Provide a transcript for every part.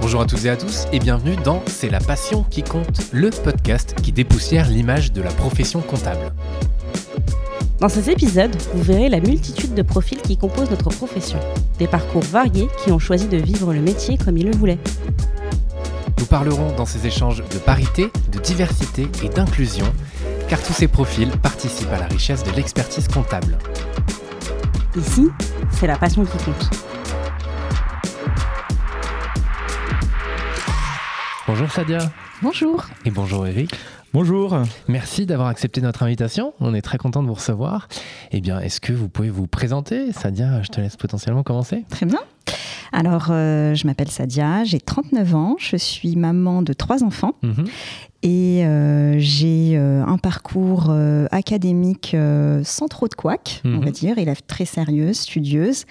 Bonjour à toutes et à tous et bienvenue dans C'est la passion qui compte, le podcast qui dépoussière l'image de la profession comptable. Dans ces épisodes, vous verrez la multitude de profils qui composent notre profession, des parcours variés qui ont choisi de vivre le métier comme ils le voulaient. Nous parlerons dans ces échanges de parité, de diversité et d'inclusion, car tous ces profils participent à la richesse de l'expertise comptable. Ici, c'est la passion qui compte. Bonjour Sadia. Bonjour. Et bonjour Eric. Bonjour. Merci d'avoir accepté notre invitation. On est très content de vous recevoir. Eh bien, est-ce que vous pouvez vous présenter? Sadia, je te laisse potentiellement commencer. Très bien. Alors, euh, je m'appelle Sadia, j'ai 39 ans, je suis maman de trois enfants Mhm. et euh, j'ai euh, un parcours euh, académique euh, sans trop de couac, on Mhm. va dire, élève très sérieuse, studieuse.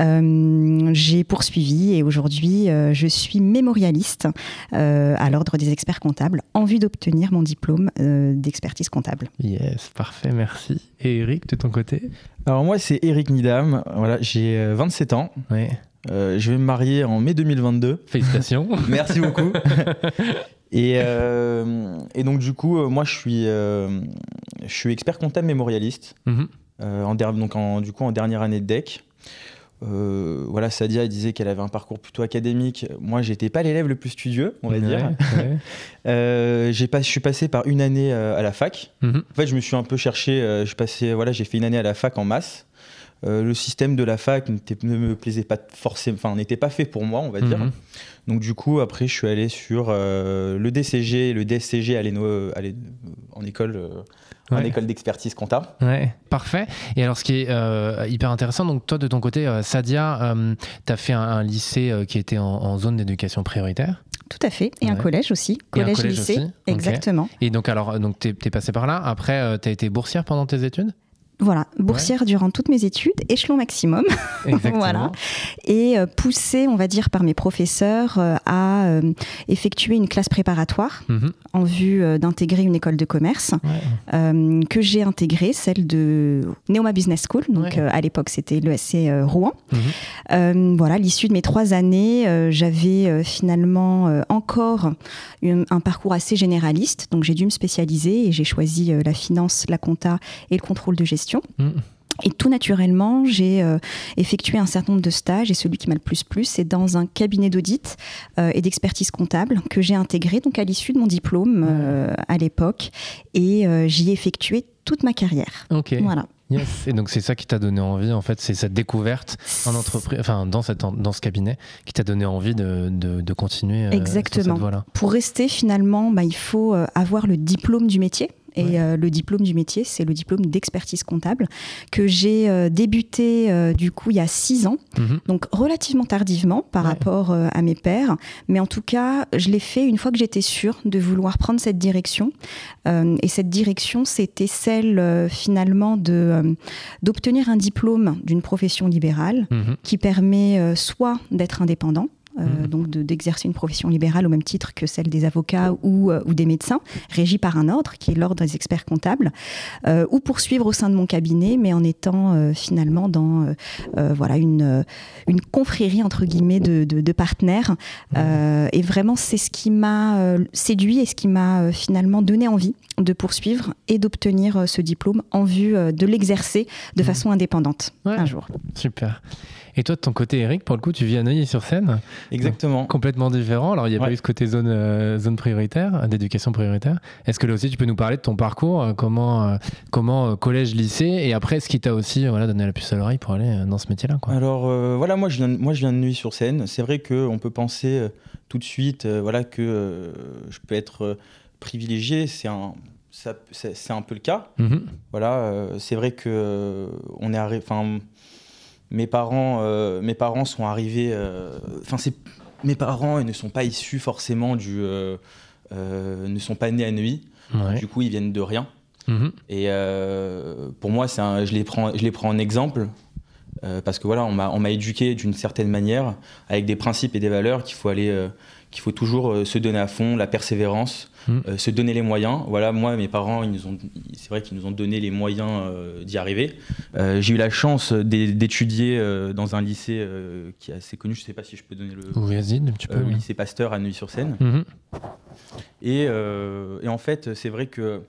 Euh, j'ai poursuivi et aujourd'hui, euh, je suis mémorialiste euh, à l'Ordre des experts comptables en vue d'obtenir mon diplôme euh, d'expertise comptable. Yes, parfait, merci. Et Eric, de ton côté? Alors moi c'est Eric Nidam, voilà, j'ai euh, 27 ans, Oui. Euh, je vais me marier en mai 2022. Félicitations. Merci beaucoup. et, euh, et donc du coup, euh, moi je suis, euh, je suis expert comptable mémorialiste, Mhm. en donc en, du coup en dernière année de DEC. Voilà, Sadia disait qu'elle avait un parcours plutôt académique. Moi, j'étais pas l'élève le plus studieux, on va Ouais, dire. ouais. Pas, je suis passé par une année à la fac. Mhm. En fait, je me suis un peu cherché. je passais, voilà, j'ai fait une année à la fac en masse. Euh, le système de la fac n'était- ne me plaisait pas forcément, enfin, n'était pas fait pour moi, on va dire. Mhm. Donc du coup, après, je suis allé sur euh, le DCG le DSCG à l'ENO- à l'é- en école, euh, en Ouais. école d'expertise comptable. Ouais, parfait. Et alors, ce qui est euh, hyper intéressant, donc toi, de ton côté, euh, Sadia, tu as fait un, un lycée euh, qui était en, en zone d'éducation prioritaire. Tout à fait. Et un collège aussi. Et Collège, lycée. aussi. Exactement. Et donc, alors, donc, tu es, passé par là. Après, tu as été boursière pendant tes études? Voilà, boursière durant toutes mes études, échelon maximum. Exactement. Voilà. et euh, poussée, on va dire, par mes professeurs euh, à euh, effectuer une classe préparatoire Mhm. en vue d'intégrer une école de commerce Ouais. euh, que j'ai intégrée, celle de Neoma Business School. Donc Ouais. euh, à l'époque, c'était l'ESC Rouen. Mhm. Euh, voilà, l'issue de mes trois années, j'avais finalement encore un, un parcours assez généraliste. Donc j'ai dû me spécialiser et j'ai choisi la finance, la compta et le contrôle de gestion. Mhm. Et tout naturellement, j'ai euh, effectué un certain nombre de stages et celui qui m'a le plus plu, c'est dans un cabinet d'audit euh, et d'expertise comptable que j'ai intégré donc à l'issue de mon diplôme euh, à l'époque et j'y ai effectué toute ma carrière. Ok. Voilà. Yes. Et donc, c'est ça qui t'a donné envie, en fait, c'est cette découverte en entreprise, enfin, dans, cette, dans ce cabinet, qui t'a donné envie de, de, de continuer Exactement. cette. Pour rester finalement, bah, il faut avoir le diplôme du métier. Et Ouais. euh, le diplôme du métier, c'est le diplôme d'expertise comptable que j'ai euh, débuté euh, du coup il y a six ans, Mhm. donc relativement tardivement par Ouais. rapport à mes pairs. Mais en tout cas, je l'ai fait une fois que j'étais sûre de vouloir prendre cette direction. Et cette direction, c'était celle finalement de d'obtenir un diplôme d'une profession libérale Mhm. qui permet soit d'être indépendant, euh, Mhm. donc de- d'exercer une profession libérale au même titre que celle des avocats ou, euh, ou des médecins, régie par un ordre qui est l'ordre des experts comptables, euh, ou poursuivre au sein de mon cabinet, mais en étant finalement dans voilà une, une confrérie entre guillemets de, de- de partenaires. Euh, et vraiment, c'est ce qui m'a séduit et ce qui m'a finalement donné envie de poursuivre et d'obtenir ce diplôme en vue de l'exercer de Mhm. façon indépendante Ouais. un jour. Super. Et toi, de ton côté, Eric, pour le coup, tu vis à Neuilly-sur-Seine, Exactement. complètement différent. Alors, il n'y a pas eu ce côté zone, euh, zone prioritaire, d'éducation prioritaire. Est-ce que là aussi, tu peux nous parler de ton parcours, euh, comment, euh, comment collège, lycée, et après, ce qui t'a aussi voilà, donné la puce à l'oreille pour aller dans ce métier-là quoi? Alors voilà, moi je viens, de- moi je viens de Neuilly-sur-Seine. C'est vrai qu'on peut penser tout de suite, voilà que je peux être privilégié. C'est un, c'est un peu le cas. Mhm. Voilà, euh, c'est vrai que euh, on est arrivé. Enfin, mes parents, euh, mes parents sont arrivés. euh, Enfin, c'est mes parents, ils ne sont pas issus forcément du, euh, euh, ne sont pas nés à Neuilly. Ouais. Du coup, ils viennent de rien. Mhm. Et euh, pour moi, c'est un- je les prends, je les prends en exemple. euh, parce que voilà, on m'a, on m'a éduqué d'une certaine manière, avec des principes et des valeurs qu'il faut aller, euh, qu'il faut toujours se donner à fond, la persévérance, mm. se donner les moyens. Voilà, moi, mes parents, ils nous ont, c'est vrai qu'ils nous ont donné les moyens d'y arriver. j'ai eu la chance d'étudier dans un lycée qui est assez connu. Je ne sais pas si je peux donner le. Vas-y, un petit peu. Le lycée Pasteur à Neuilly-sur-Seine. Et, et, en fait, c'est vrai que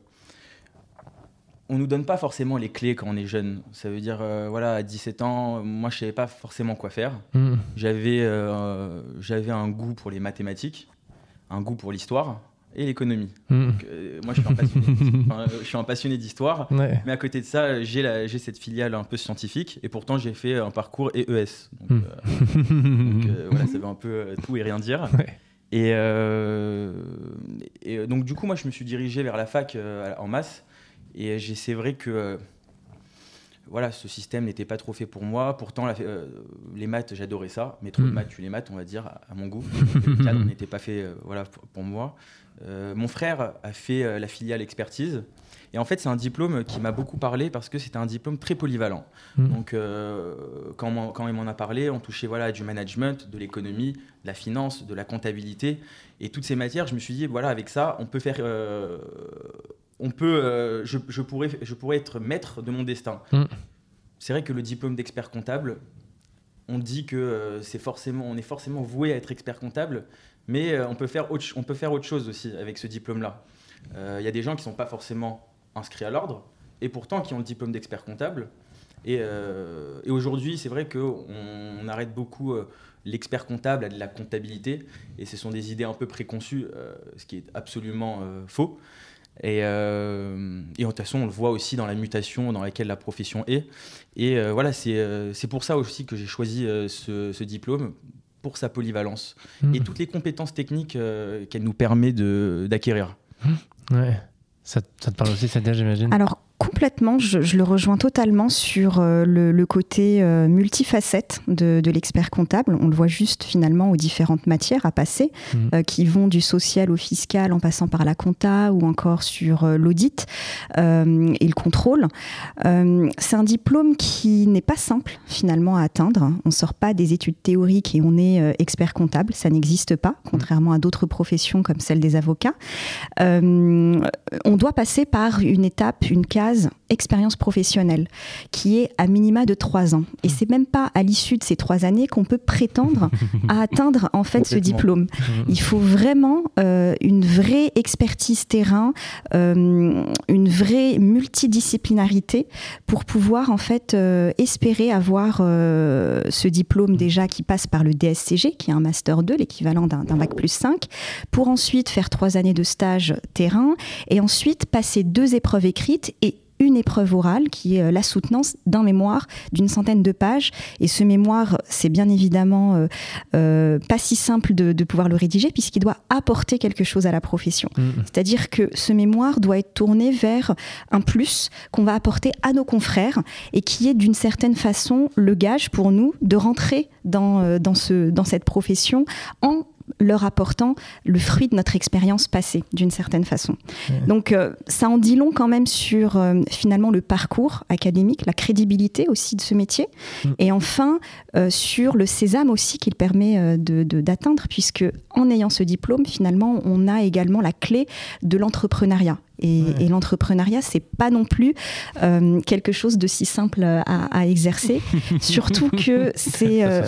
on nous donne pas forcément les clés quand on est jeune. Ça veut dire, euh, voilà, à 17 ans, moi, je savais pas forcément quoi faire. Hmm. J'avais, euh, j'avais un goût pour les mathématiques, un goût pour l'histoire et l'économie. Hmm. Euh, moi, je suis un passionné, d'histoire, mais à côté de ça, j'ai, j'ai cette filiale un peu scientifique, et pourtant, j'ai fait un parcours EES. Donc, hmm. voilà, ça veut un peu tout et rien dire. Et, et, donc, du coup, moi, je me suis dirigé vers la fac en masse et c'est vrai que euh, voilà, ce système n'était pas trop fait pour moi. Pourtant, euh, les maths, j'adorais ça. Mais trop de hmm. maths, tu les maths, on va dire, à mon goût. le cadre n'était pas fait euh, voilà, pour, moi. mon frère a fait la filiale expertise. Et en fait, c'est un diplôme qui m'a beaucoup parlé parce que c'était un diplôme très polyvalent. Hmm. Donc, quand, quand, il m'en a parlé, on touchait voilà, du management, de l'économie, de la finance, de la comptabilité. Et toutes ces matières, je me suis dit, voilà, avec ça, on peut faire on peut, euh, je, pourrais, je pourrais être maître de mon destin. Mm. C'est vrai que le diplôme d'expert comptable, on dit que euh, c'est forcément, on est forcément voué à être expert comptable, mais euh, on, peut faire autre, on peut faire autre chose aussi avec ce diplôme-là. Il y a des gens qui ne sont pas forcément inscrits à l'ordre, et pourtant qui ont le diplôme d'expert comptable. Et, aujourd'hui, c'est vrai qu'on on arrête beaucoup l'expert comptable à de la comptabilité, et ce sont des idées un peu préconçues, ce qui est absolument faux. Et, euh, et, de toute façon, on le voit aussi dans la mutation dans laquelle la profession est. Et euh, voilà, euh, c'est pour ça aussi que j'ai choisi ce, diplôme, pour sa polyvalence et mmh. toutes les compétences techniques qu'elle nous permet d'acquérir. Ouais. Ça, ça, te parle aussi, Sadia, j'imagine? Alors, complètement, je, le rejoins totalement sur euh, le, côté euh, multifacette de, l'expert comptable. On le voit juste finalement aux différentes matières à passer, mmh. euh, qui vont du social au fiscal en passant par la compta ou encore sur l'audit et le contrôle. c'est un diplôme qui n'est pas simple finalement à atteindre. On ne sort pas des études théoriques et on est expert comptable, ça n'existe pas, mmh. contrairement à d'autres professions comme celle des avocats. on doit passer par une étape, une case expérience professionnelle, qui est à minima de trois ans. Et c'est même pas à l'issue de ces trois années qu'on peut prétendre à atteindre en fait ce diplôme. Il faut vraiment euh, une vraie expertise terrain, euh, une vraie multidisciplinarité pour pouvoir en fait euh, espérer avoir ce diplôme déjà qui passe par le DSCG, qui est un master 2, l'équivalent d'un bac plus 5, pour ensuite faire trois années de stage terrain et ensuite passer deux épreuves écrites et une épreuve orale qui est euh, la soutenance d'un mémoire d'une centaine de pages. Et ce mémoire, c'est bien évidemment euh, euh, pas si simple de, pouvoir le rédiger puisqu'il doit apporter quelque chose à la profession. Mm. C'est-à-dire que ce mémoire doit être tourné vers un plus qu'on va apporter à nos confrères et qui est d'une certaine façon le gage pour nous de rentrer dans, dans, ce, dans cette profession en leur apportant le fruit de notre expérience passée, d'une certaine façon. Donc, euh, ça en dit long quand même sur euh, finalement le parcours académique, la crédibilité aussi de ce métier, mm. et enfin euh, sur le sésame aussi qu'il permet d'atteindre, puisque en ayant ce diplôme, finalement, on a également la clé de l'entrepreneuriat. Et, l'entrepreneuriat, c'est pas non plus euh, quelque chose de si simple à, exercer, surtout que c'est euh,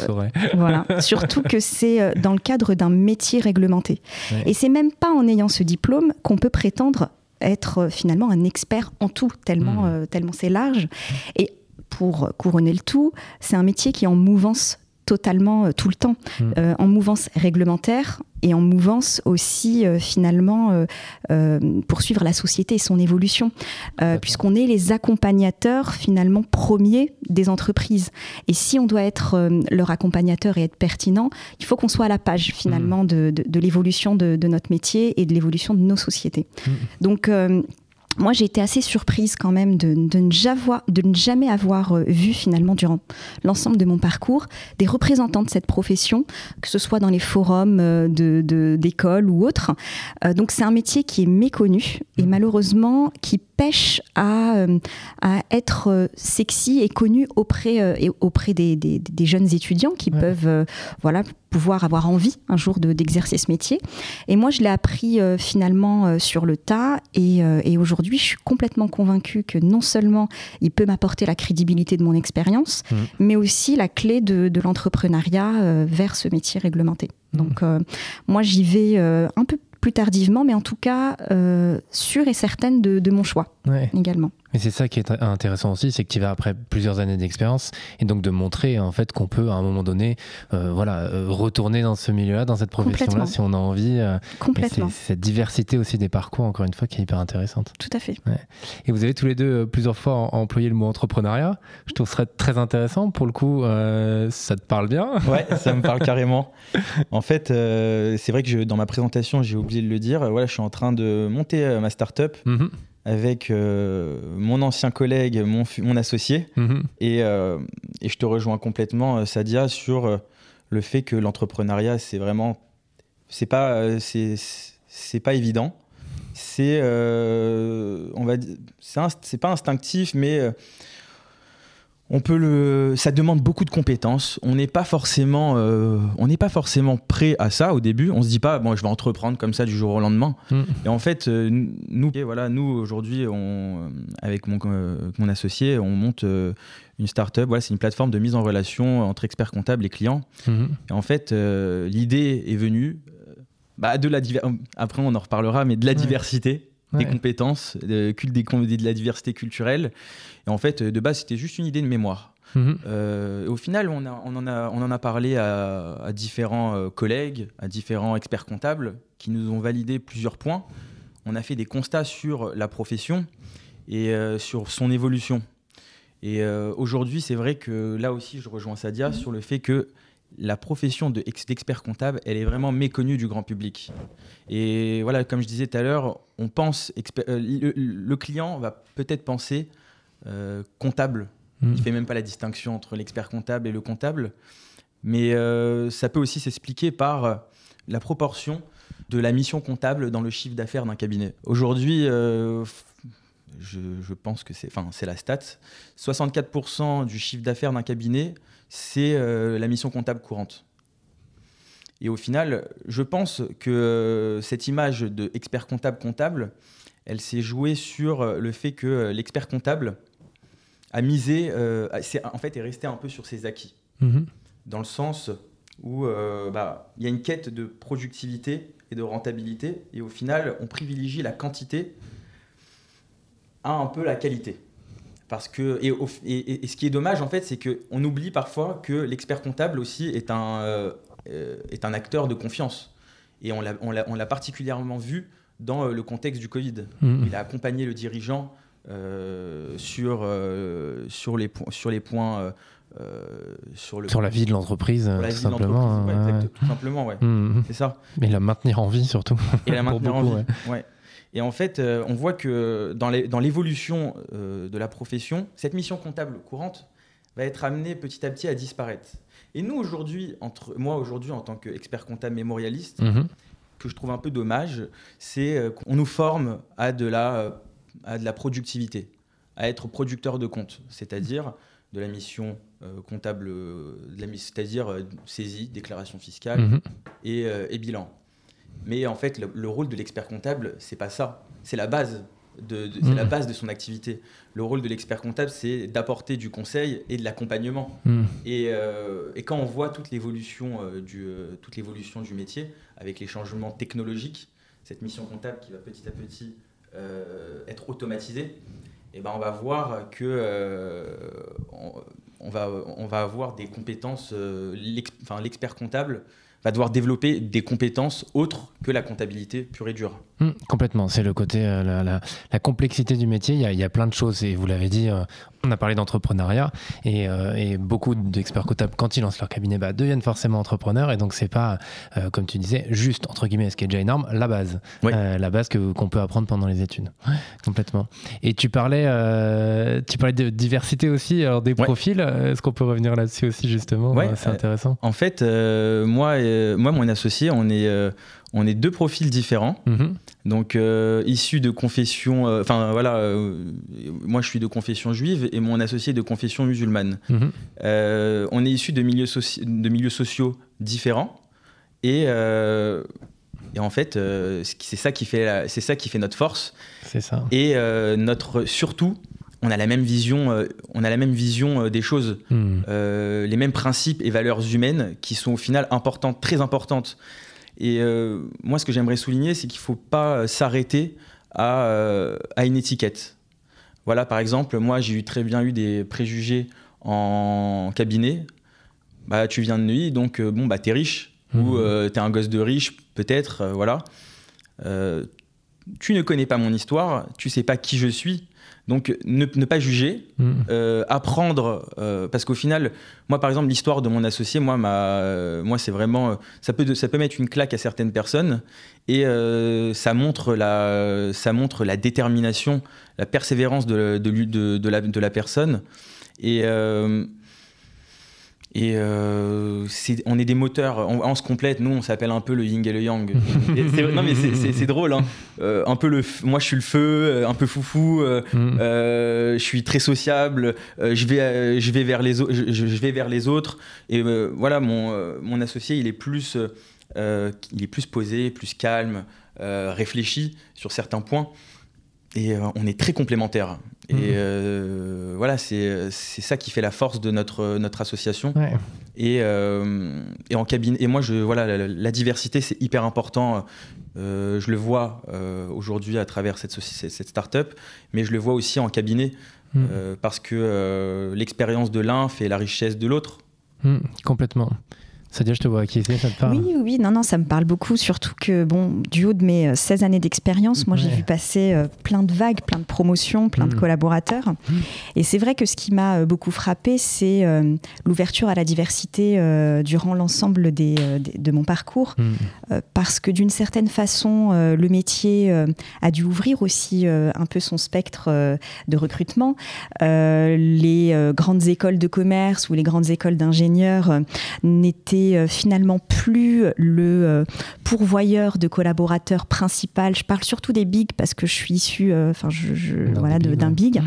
voilà, surtout que c'est euh, dans le cadre d'un métier réglementé. Et c'est même pas en ayant ce diplôme qu'on peut prétendre être finalement un expert en tout, tellement hmm. tellement c'est large. Et pour couronner le tout, c'est un métier qui est en mouvance totalement tout le temps, hmm. en mouvance réglementaire, et en mouvance aussi euh, finalement euh, euh, poursuivre la société et son évolution, puisqu'on est les accompagnateurs finalement premiers des entreprises. Et si on doit être leur accompagnateur et être pertinent, il faut qu'on soit à la page finalement mmh. de, de, l'évolution de, de, notre métier et de l'évolution de nos sociétés. Mmh. Donc moi, j'ai été assez surprise quand même de, ne, jamais avoir euh, vu finalement durant l'ensemble de mon parcours des représentants de cette profession, que ce soit dans les forums euh, d'école ou autres. Euh, donc c'est un métier qui est méconnu et mmh. malheureusement qui pêche à, euh, à être euh, sexy et connu auprès, euh, et auprès des, des- des jeunes étudiants qui Ouais. peuvent voilà, pouvoir avoir envie un jour de- d'exercer ce métier. Et moi, je l'ai appris finalement sur le tas. Et, et aujourd'hui, je suis complètement convaincue que non seulement il peut m'apporter la crédibilité de mon expérience, Mhm. mais aussi la clé de, de l'entrepreneuriat vers ce métier réglementé. Donc, euh, moi, j'y vais euh, un peu plus tardivement, mais en tout cas, euh, sûre et certaine de, de mon choix Ouais. également. Et c'est ça qui est intéressant aussi, c'est que tu vas après plusieurs années d'expérience et donc de montrer en fait qu'on peut à un moment donné, euh, voilà, euh, retourner dans ce milieu-là, dans cette profession-là, si on a envie. euh, Complètement. c'est cette diversité aussi des parcours, encore une fois, qui est hyper intéressante. Tout à fait. Et vous avez tous les deux plusieurs fois employé le mot entrepreneuriat. Je trouve ça très intéressant. Pour le coup, euh, ça te parle bien? Ouais, ça me parle carrément. En fait, euh, c'est vrai que je- dans ma présentation, j'ai oublié de le dire. Voilà, je suis en train de monter ma start-up Mhm, avec euh, mon ancien collègue, mon, associé. mhm. Et, euh, et je te rejoins complètement, euh, Sadia, sur le fait que l'entrepreneuriat, c'est vraiment. C'est pas, c'est, c'est pas évident. C'est. on va dire. C'est, inst- c'est pas instinctif, mais. On peut le, ça demande beaucoup de compétences. On n'est pas forcément, euh, on n'est pas forcément prêt à ça au début. On se dit pas, bon, je vais entreprendre comme ça du jour au lendemain. Mm. Et en fait, euh, nous, et voilà, nous aujourd'hui, on, euh, avec mon, euh, mon associé, on monte une start-up. Voilà, c'est une plateforme de mise en relation entre experts comptables et clients. Mhm. Et en fait, l'idée est venue bah, de la après on en reparlera, mais de la Ouais. diversité des compétences, de, des la diversité culturelle. Et en fait, de base, c'était juste une idée de mémoire. Mhm. Euh, au final, on, a- on en, a, on en a parlé à, à différents euh, collègues, à différents experts comptables qui nous ont validé plusieurs points. On a fait des constats sur la profession et euh, sur son évolution. Et aujourd'hui, c'est vrai que là aussi, je rejoins Sadia sur le fait que la profession de ex- d'expert comptable, elle est vraiment méconnue du grand public. Et voilà, comme je disais tout à l'heure, on pense, euh, le, le client va peut-être penser euh, comptable Mhm. il fait même pas la distinction entre l'expert comptable et le comptable. Mais euh, ça peut aussi s'expliquer par la proportion de la mission comptable dans le chiffre d'affaires d'un cabinet. Aujourd'hui, euh, je, je pense que c'est, enfin, c'est la stat. 64% du chiffre d'affaires d'un cabinet, c'est euh, la mission comptable courante. Et au final, je pense que euh, cette image de expert comptable comptable, elle s'est jouée sur euh, le fait que l'expert comptable a misé, euh, en fait, est resté un peu sur ses acquis, Mhm. dans le sens où euh, bah, il y a une quête de productivité et de rentabilité, et au final, on privilégie la quantité à un peu la qualité. Parce que, et, ce qui est dommage, en fait, c'est qu'on oublie parfois que l'expert comptable aussi est un, euh, euh, est un acteur de confiance. Et on l'a- particulièrement vu dans euh, le contexte du Covid. Mhm. Il a accompagné le dirigeant euh, sur, euh, sur, les, sur les points. euh, sur, le, Sur la vie de l'entreprise, tout simplement. Ouais, hein, exact- tout simplement, ouais. Mhm. C'est ça. Mais la maintenir en vie surtout. Et la maintenir en vie. Ouais. Et en fait, euh, on voit que dans l'évolution euh, de la profession, cette mission comptable courante va être amenée petit à petit à disparaître. Et nous, aujourd'hui, entre moi, aujourd'hui, en tant qu'expert comptable mémorialiste, Mhm. que je trouve un peu dommage, c'est euh, qu'on nous forme à de la, à de la productivité, à être producteur de comptes, c'est-à-dire de la mission euh, comptable, c'est-à-dire saisie, déclaration fiscale Mhm. et, et bilan. Mais en fait, le, le rôle de l'expert comptable, c'est pas ça. C'est la base. De, de- c'est Mhm. la base de son activité. Le rôle de l'expert comptable, c'est d'apporter du conseil et de l'accompagnement. Et, euh, et quand on voit toute l'évolution euh, du, euh, toute l'évolution du métier, avec les changements technologiques, cette mission comptable qui va petit à petit être automatisée, et ben on va voir que on, on va, on va avoir des compétences. l'expert comptable va devoir développer des compétences autres que la comptabilité pure et dure. Mhm, complètement, c'est le côté, euh, la, la- la complexité du métier. Il y, a, il y a plein de choses, et vous l'avez dit, euh, on a parlé d'entrepreneuriat, et, euh, et beaucoup d'experts comptables, quand ils lancent leur cabinet, bah, deviennent forcément entrepreneurs, et donc c'est pas, comme tu disais, juste, entre guillemets, ce qui est déjà énorme, la base. Oui. La base que- qu'on peut apprendre pendant les études. Complètement. Et tu parlais, tu parlais de diversité aussi, alors des Ouais. profils, est-ce qu'on peut revenir là-dessus aussi, justement? Ouais, C'est intéressant. En fait, moi, euh, moi, mon associé, on est, euh, on est deux profils différents. Mhm. Donc, issu de confession, enfin voilà, moi je suis de confession juive et mon associé de confession musulmane. Mhm. on est issu de milieux, de milieux sociaux différents et, et en fait, c'est ça qui fait, c'est ça qui fait notre force. C'est ça. Et notre surtout on a la même vision, euh, on a la même vision euh, des choses, hmm. euh, les mêmes principes et valeurs humaines qui sont au final importantes, très importantes. Et moi, ce que j'aimerais souligner, c'est qu'il ne faut pas s'arrêter à, une étiquette. Voilà, par exemple, moi, j'ai eu très bien eu des préjugés en cabinet. Bah, tu viens de Neuilly, donc bon, bah, t'es riche ou hmm. t'es un gosse de riche, peut-être, voilà. tu ne connais pas mon histoire, tu sais pas qui je suis. Donc ne, pas juger, mm. euh, apprendre, euh, parce qu'au final, moi par exemple l'histoire de mon associé, moi, euh, moi c'est vraiment, ça peut, ça peut mettre une claque à certaines personnes et ça montre la, ça montre la détermination, la persévérance de, de, de, la, de la personne et et euh, on est des moteurs, on, se complète. Nous, on s'appelle un peu le yin et le yang. non, mais c'est drôle. Hein. Euh, un peu le, moi, je suis le feu, euh, un peu foufou. Mm. je suis très sociable. je vais, je vais vers les autres. Je, vais vers les autres. Et voilà, mon, mon associé, il est plus, il est plus posé, plus calme, réfléchi sur certains points. Et on est très complémentaires. Et mhm. euh, voilà, c'est ça qui fait la force de notre, notre association. Et, euh, et, en cabine, et moi, je, voilà, la, diversité, c'est hyper important. Euh, je le vois aujourd'hui à travers cette, cette start-up, mais je le vois aussi en cabinet, mhm. parce que l'expérience de l'un fait la richesse de l'autre. Mhm, complètement. Sadia, je te vois acquiescer, ça te parle Oui, oui, non, non, ça me parle beaucoup, surtout que, bon, du haut de mes 16 euh, années d'expérience, moi, j'ai vu passer euh, plein de vagues, plein de promotions, plein de mm. collaborateurs. Mm. Et c'est vrai que ce qui m'a euh, beaucoup frappé, c'est l'ouverture à la diversité durant l'ensemble des, de mon parcours, mm. parce que d'une certaine façon, le métier a dû ouvrir aussi un peu son spectre de recrutement. les grandes écoles de commerce ou les grandes écoles d'ingénieurs n'étaient euh, finalement plus le euh, pourvoyeur de collaborateurs principal. Je parle surtout des bigs parce que je suis issue, euh, enfin, je, voilà, d'un big.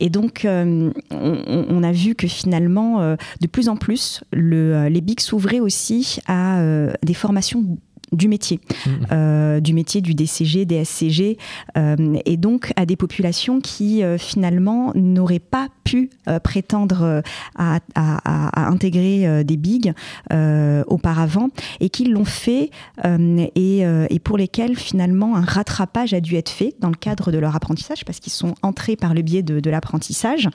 Et donc, on, a vu que finalement, de plus en plus, le, les bigs s'ouvraient aussi à des formations du métier, mmh. euh, du métier du DCG, DSCG, euh, et donc à des populations qui euh, finalement n'auraient pas pu prétendre à, intégrer des bigs auparavant et qui l'ont fait et, pour lesquels finalement un rattrapage a dû être fait dans le cadre de leur apprentissage parce qu'ils sont entrés par le biais de, l'apprentissage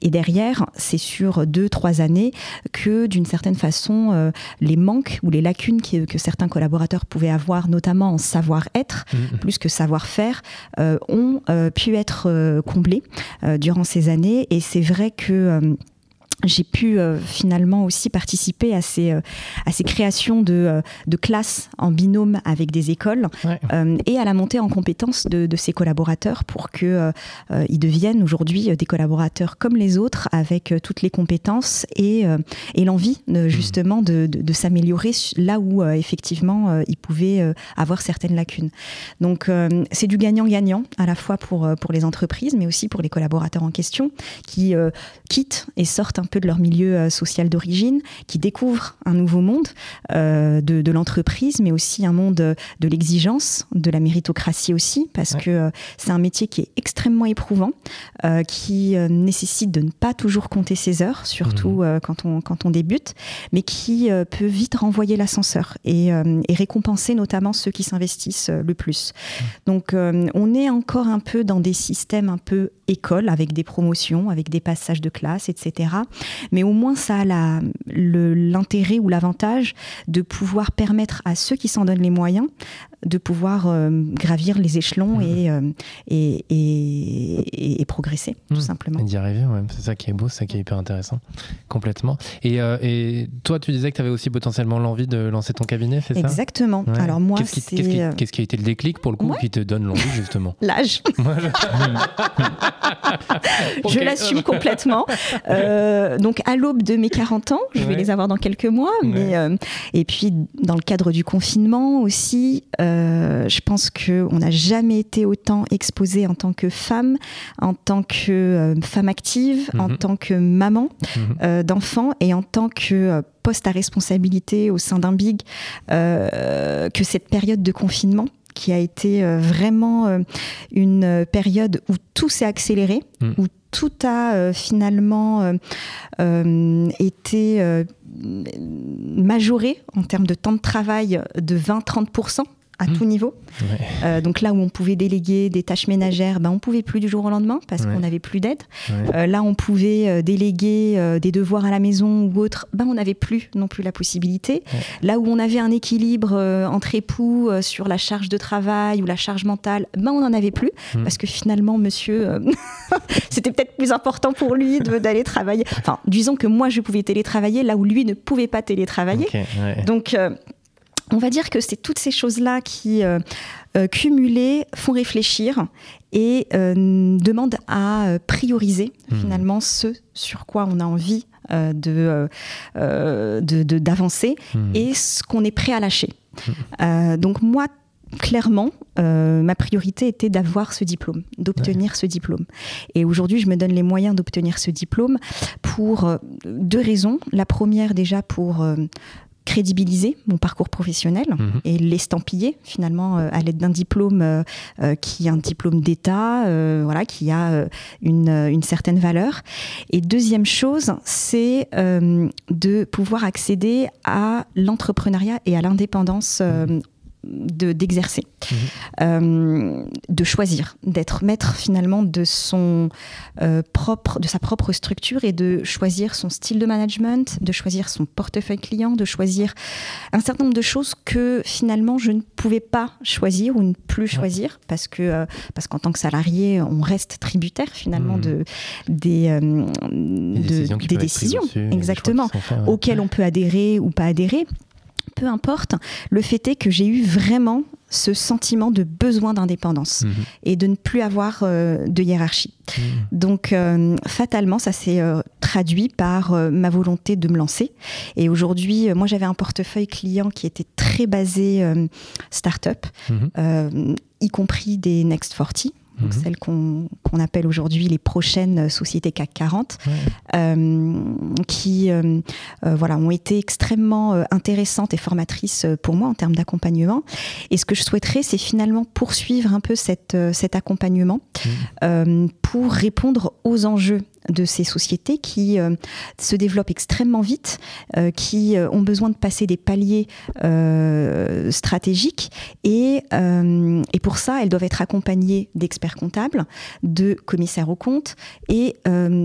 et derrière c'est sur deux trois années que d'une certaine façon les manques ou les lacunes que certains collaborateurs pouvaient avoir, notamment en savoir-être, mm-hmm. plus que savoir-faire, euh, ont euh, pu être euh, comblés durant ces années. Et c'est vrai que j'ai pu euh, finalement aussi participer à ces, euh, à ces créations de, euh, de, classes en binôme avec des écoles et à la montée en compétences de, de ces collaborateurs pour qu'ils ils deviennent aujourd'hui des collaborateurs comme les autres avec toutes les compétences et, et l'envie mmh. justement de, de s'améliorer là où effectivement ils pouvaient avoir certaines lacunes. Donc c'est du gagnant-gagnant à la fois pour, pour les entreprises mais aussi pour les collaborateurs en question qui quittent et sortent un peu de leur milieu euh, social d'origine, qui découvrent un nouveau monde euh, de, l'entreprise, mais aussi un monde de l'exigence, de la méritocratie aussi, parce que euh, c'est un métier qui est extrêmement éprouvant, qui nécessite de ne pas toujours compter ses heures, surtout mmh. quand, on, quand on débute, mais qui peut vite renvoyer l'ascenseur et, et, récompenser notamment ceux qui s'investissent le plus. Mmh. Donc on est encore un peu dans des systèmes un peu école, avec des promotions, avec des passages de classe, etc mais au moins ça a l'intérêt ou l'avantage de pouvoir permettre à ceux qui s'en donnent les moyens de pouvoir euh, gravir les échelons mmh. euh, et, et, et, progresser, tout mmh. simplement. Et d'y arriver, c'est ça qui est beau, c'est ça qui est hyper intéressant, complètement. Et, euh, et toi, tu disais que tu avais aussi potentiellement l'envie de lancer ton cabinet, c'est ça? Exactement. Alors moi, qu'est-ce qui, qu'est-ce qui, a été le déclic pour le coup qui te donne l'envie justement? L'âge. je l'assume complètement. donc à l'aube de mes 40 ans, je vais les avoir dans quelques mois, mais et puis dans le cadre du confinement aussi. Je pense qu'on n'a jamais été autant exposée en tant que femme, en tant que femme active, en Mhm. tant que maman Mhm. euh, d'enfants et en tant que euh, poste à responsabilité au sein d'un big euh, que cette période de confinement qui a été euh, vraiment euh, une euh, période où tout s'est accéléré, Mm. où tout a euh, finalement euh, euh, été euh, majoré en termes de temps de travail de 20-30% à Mm. tout niveau. Ouais. Euh, donc là où on pouvait déléguer des tâches ménagères, ben on pouvait plus du jour au lendemain parce Ouais. qu'on n'avait plus d'aide. Ouais. Euh, là, on pouvait euh, déléguer euh, des devoirs à la maison ou autre. Ben, on n'avait plus non plus la possibilité. Là où on avait un équilibre entre époux sur la charge de travail ou la charge mentale, ben, on n'en avait plus Mm. parce que finalement, monsieur, c'était peut-être plus important pour lui d'aller travailler. Enfin, disons que moi, je pouvais télétravailler là où lui ne pouvait pas télétravailler. Donc, on va dire que c'est toutes ces choses-là qui, euh, euh, cumulées, font réfléchir et euh, demandent à prioriser Mhm. finalement ce sur quoi on a envie euh, de, de- de- d'avancer Mhm. et ce qu'on est prêt à lâcher. Euh, donc moi, clairement, euh, ma priorité était d'avoir ce diplôme, d'obtenir ce diplôme. Et aujourd'hui, je me donne les moyens d'obtenir ce diplôme pour euh, deux raisons. La première, déjà, pour euh, crédibiliser mon parcours professionnel Mhm. et l'estampiller finalement euh, à l'aide d'un diplôme euh, euh, qui est un diplôme d'État, euh, voilà, qui a une, une certaine valeur. Et deuxième chose, c'est de pouvoir accéder à l'entrepreneuriat et à l'indépendance. De- d'exercer, Mhm. Euh, de choisir, d'être maître finalement de son euh, propre, de sa propre structure et de choisir son style de management, de choisir son portefeuille client, de choisir un certain nombre de choses que finalement je ne pouvais pas choisir ou ne plus choisir parce que euh, parce qu'en tant que salarié on reste tributaire finalement Mhm. de des, Des de- décisions des exactement ouais. auxquelles on peut adhérer ou pas adhérer peu importe le fait est que j'ai eu vraiment ce sentiment de besoin d'indépendance Mhm. et de ne plus avoir euh, de hiérarchie Mhm. donc euh, fatalement, ça s'est euh, traduit par ma volonté de me lancer. Et aujourd'hui, moi j'avais un portefeuille client qui était très basé start-up, Mhm. y compris des Next 40. Donc Mhm. celles qu'on qu'on appelle aujourd'hui les prochaines sociétés CAC 40, Ouais. euh, qui euh, euh, voilà, ont été extrêmement euh, intéressantes et formatrices euh, pour moi en termes d'accompagnement. Et ce que je souhaiterais, c'est finalement poursuivre un peu cette, cet accompagnement Mhm. Pour répondre aux enjeux de ces sociétés qui euh, se développent extrêmement vite, euh, qui euh, ont besoin de passer des paliers stratégiques et, et pour ça, elles doivent être accompagnées d'experts comptables, de commissaires aux comptes et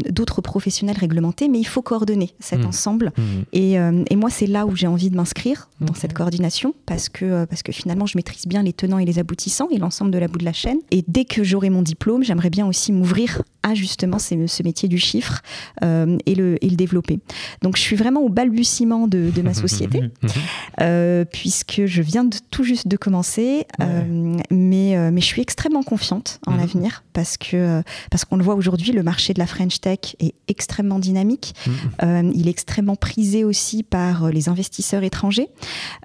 d'autres professionnels réglementés, mais il faut coordonner cet Mhm. ensemble Mhm. et, et moi, c'est là où j'ai envie de m'inscrire dans cette coordination parce que, parce que finalement, je maîtrise bien les tenants et les aboutissants et l'ensemble de la bout de la chaîne. Et dès que j'aurai mon diplôme, j'aimerais bien aussi m'ouvrir à justement ces- ce métier du chiffre euh, et, le, et le développer. Donc, je suis vraiment au balbutiement de, de ma société Mhm. euh, puisque je viens de, tout juste de commencer, euh, mais, mais je suis extrêmement confiante en Mhm. l'avenir parce que parce qu'on le voit aujourd'hui, le marché de la French Tech est extrêmement dynamique. Mhm. Il est extrêmement prisé aussi par les investisseurs étrangers.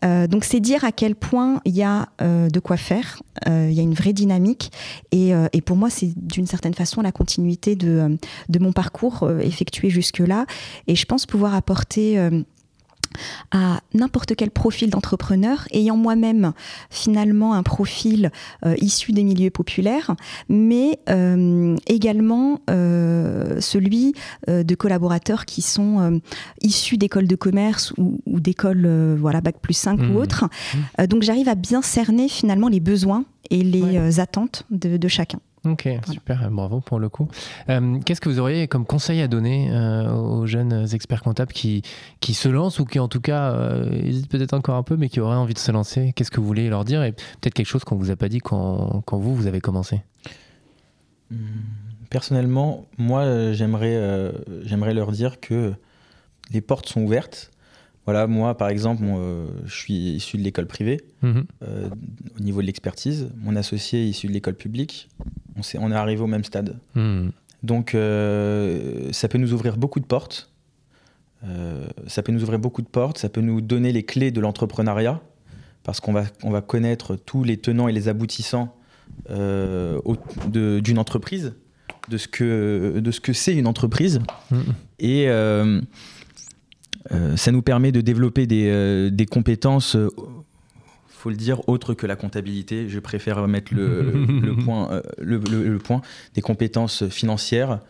Donc c'est dire à quel point il y a de quoi faire, il y a une vraie dynamique. Et, et pour moi, c'est d'une certaine façon la continuité de, euh, de mon parcours euh, effectué jusque-là. Et je pense pouvoir apporter... euh, à n'importe quel profil d'entrepreneur, ayant moi-même finalement un profil euh, issu des milieux populaires, mais euh, également euh, celui de collaborateurs qui sont issus d'écoles de commerce ou, ou d'écoles voilà, Bac plus 5 Mhm. ou autres. Euh, donc j'arrive à bien cerner finalement les besoins et les Ouais. attentes de, de chacun. Ok, super, bravo pour le coup. Euh, Qu'est-ce que vous auriez comme conseil à donner euh, aux jeunes experts comptables qui, qui se lancent ou qui en tout cas euh, hésitent peut-être encore un peu mais qui auraient envie de se lancer? Qu'est-ce que vous voulez leur dire? Et peut-être quelque chose qu'on vous a pas dit quand, quand vous, vous avez commencé Personnellement, moi, j'aimerais euh, j'aimerais leur dire que les portes sont ouvertes. Voilà, moi, par exemple, moi, euh, je suis issu de l'école privée Mhm. euh, au niveau de l'expertise. Mon associé est issu de l'école publique. On, est arrivé au même stade. Mhm. Donc, euh, ça peut nous ouvrir beaucoup de portes. Euh, ça peut nous ouvrir beaucoup de portes. Ça peut nous donner les clés de l'entrepreneuriat. parce qu'on va, on va connaître tous les tenants et les aboutissants d'une entreprise, de ce que de ce que c'est une entreprise, mmh. et ça nous permet de développer des, des compétences faut le dire, autre que la comptabilité. Je préfère mettre le, point, euh, le, point, des compétences financières,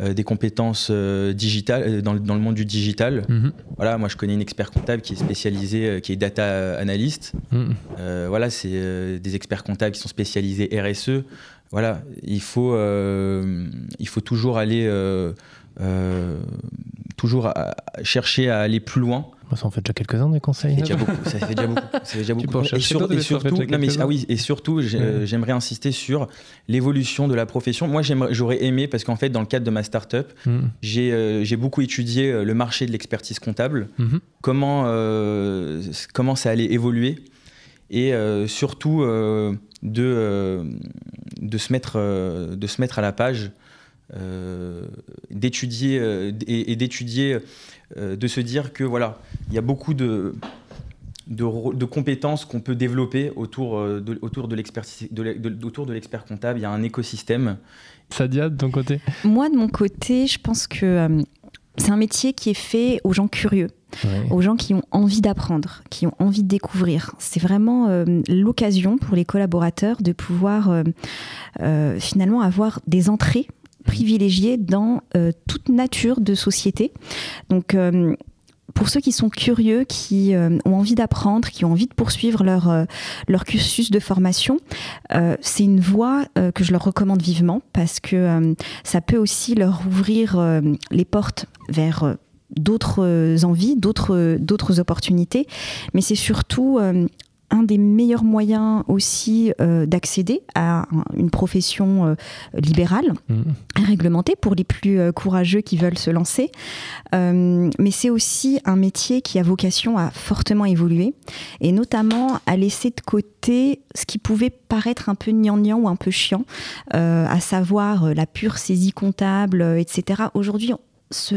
euh, des compétences euh, digitales, dans, le monde du digital. Mhm. Voilà, moi je connais une expert comptable qui est spécialisée, qui est data analyst. Mhm. voilà, c'est des experts comptables qui sont spécialisés RSE. Voilà, il faut, il faut toujours aller, toujours chercher à aller plus loin. Ça en fait déjà quelques-uns des conseils. Ça fait déjà beaucoup. Ça fait déjà beaucoup. Ça fait déjà beaucoup. Et, surtout, non, mais, ah oui, et surtout, j'aimerais insister sur l'évolution de la profession. Moi, j'aurais aimé, parce qu'en fait, dans le cadre de ma start-up, mm. euh, j'ai beaucoup étudié euh, le marché de l'expertise comptable, mm-hmm. comment, euh, comment ça allait évoluer, et surtout de, de, se mettre, de se mettre à la page. D'étudier et d'étudier euh, de se dire que voilà, il y a beaucoup de, de, compétences qu'on peut développer autour euh, de, autour de l'expert comptable. Il y a un écosystème. Sadia, de ton côté? Moi, de mon côté, je pense que euh, c'est un métier qui est fait aux gens curieux. aux gens qui ont envie d'apprendre, qui ont envie de découvrir. C'est vraiment l'occasion pour les collaborateurs de pouvoir finalement avoir des entrées privilégiés dans euh, toute nature de société. Donc, euh, pour ceux qui sont curieux, qui euh, ont envie d'apprendre, qui ont envie de poursuivre leur, cursus de formation, c'est une voie que je leur recommande vivement parce que ça peut aussi leur ouvrir les portes vers d'autres envies, d'autres opportunités, mais c'est surtout un des meilleurs moyens aussi euh, d'accéder à une profession euh, libérale, mmh. réglementée pour les plus euh, courageux qui veulent se lancer. mais c'est aussi un métier qui a vocation à fortement évoluer et notamment à laisser de côté ce qui pouvait paraître un peu gnangnan ou un peu chiant, à savoir la pure saisie comptable, etc. Aujourd'hui, ce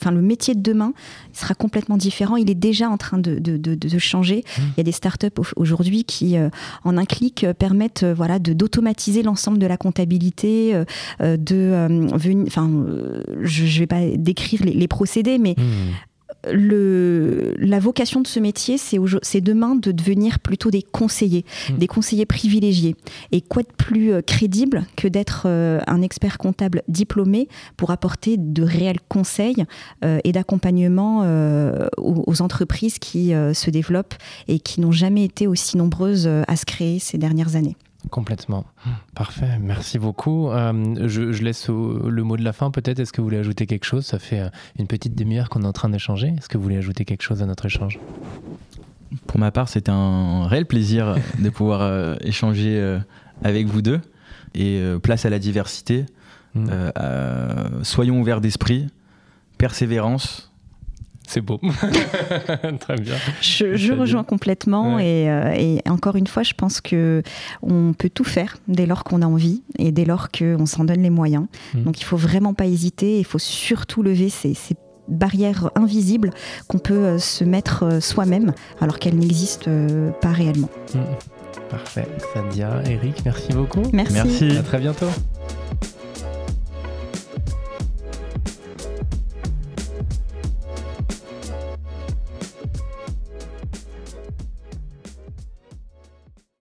enfin le métier de demain sera complètement différent. Il est déjà en train de, de, changer. Mmh. Il y a des startups aujourd'hui qui, euh, en un clic, euh, permettent euh, voilà d'automatiser l'ensemble de la comptabilité, de enfin je ne vais pas décrire les, procédés, mais mmh le, la vocation de ce métier, c'est demain de devenir plutôt des conseillers, mmh. des conseillers privilégiés. Et quoi de plus euh, crédible que d'être euh, un expert comptable diplômé pour apporter de réels conseils euh, et d'accompagnement aux, entreprises qui se développent et qui n'ont jamais été aussi nombreuses à se créer ces dernières années. Complètement. Parfait. Merci beaucoup. Euh, je, laisse le mot de la fin peut-être. Est-ce que vous voulez ajouter quelque chose? Ça fait euh, une petite demi-heure qu'on est en train d'échanger. Est-ce que vous voulez ajouter quelque chose à notre échange? Pour ma part, c'est un réel plaisir de pouvoir euh, échanger avec vous deux. Et place à la diversité. Mm. soyons ouverts d'esprit. Persévérance c'est beau. Très bien. Je, rejoins complètement euh, et, encore une fois, je pense que on peut tout faire dès lors qu'on a envie et dès lors qu'on s'en donne les moyens. Mm. Donc il faut vraiment pas hésiter. Il faut surtout lever ces, barrières invisibles qu'on peut euh, se mettre euh, soi-même alors qu'elles n'existent pas réellement. Mm. Parfait. Sadia, Eric, merci beaucoup. Merci. À très bientôt.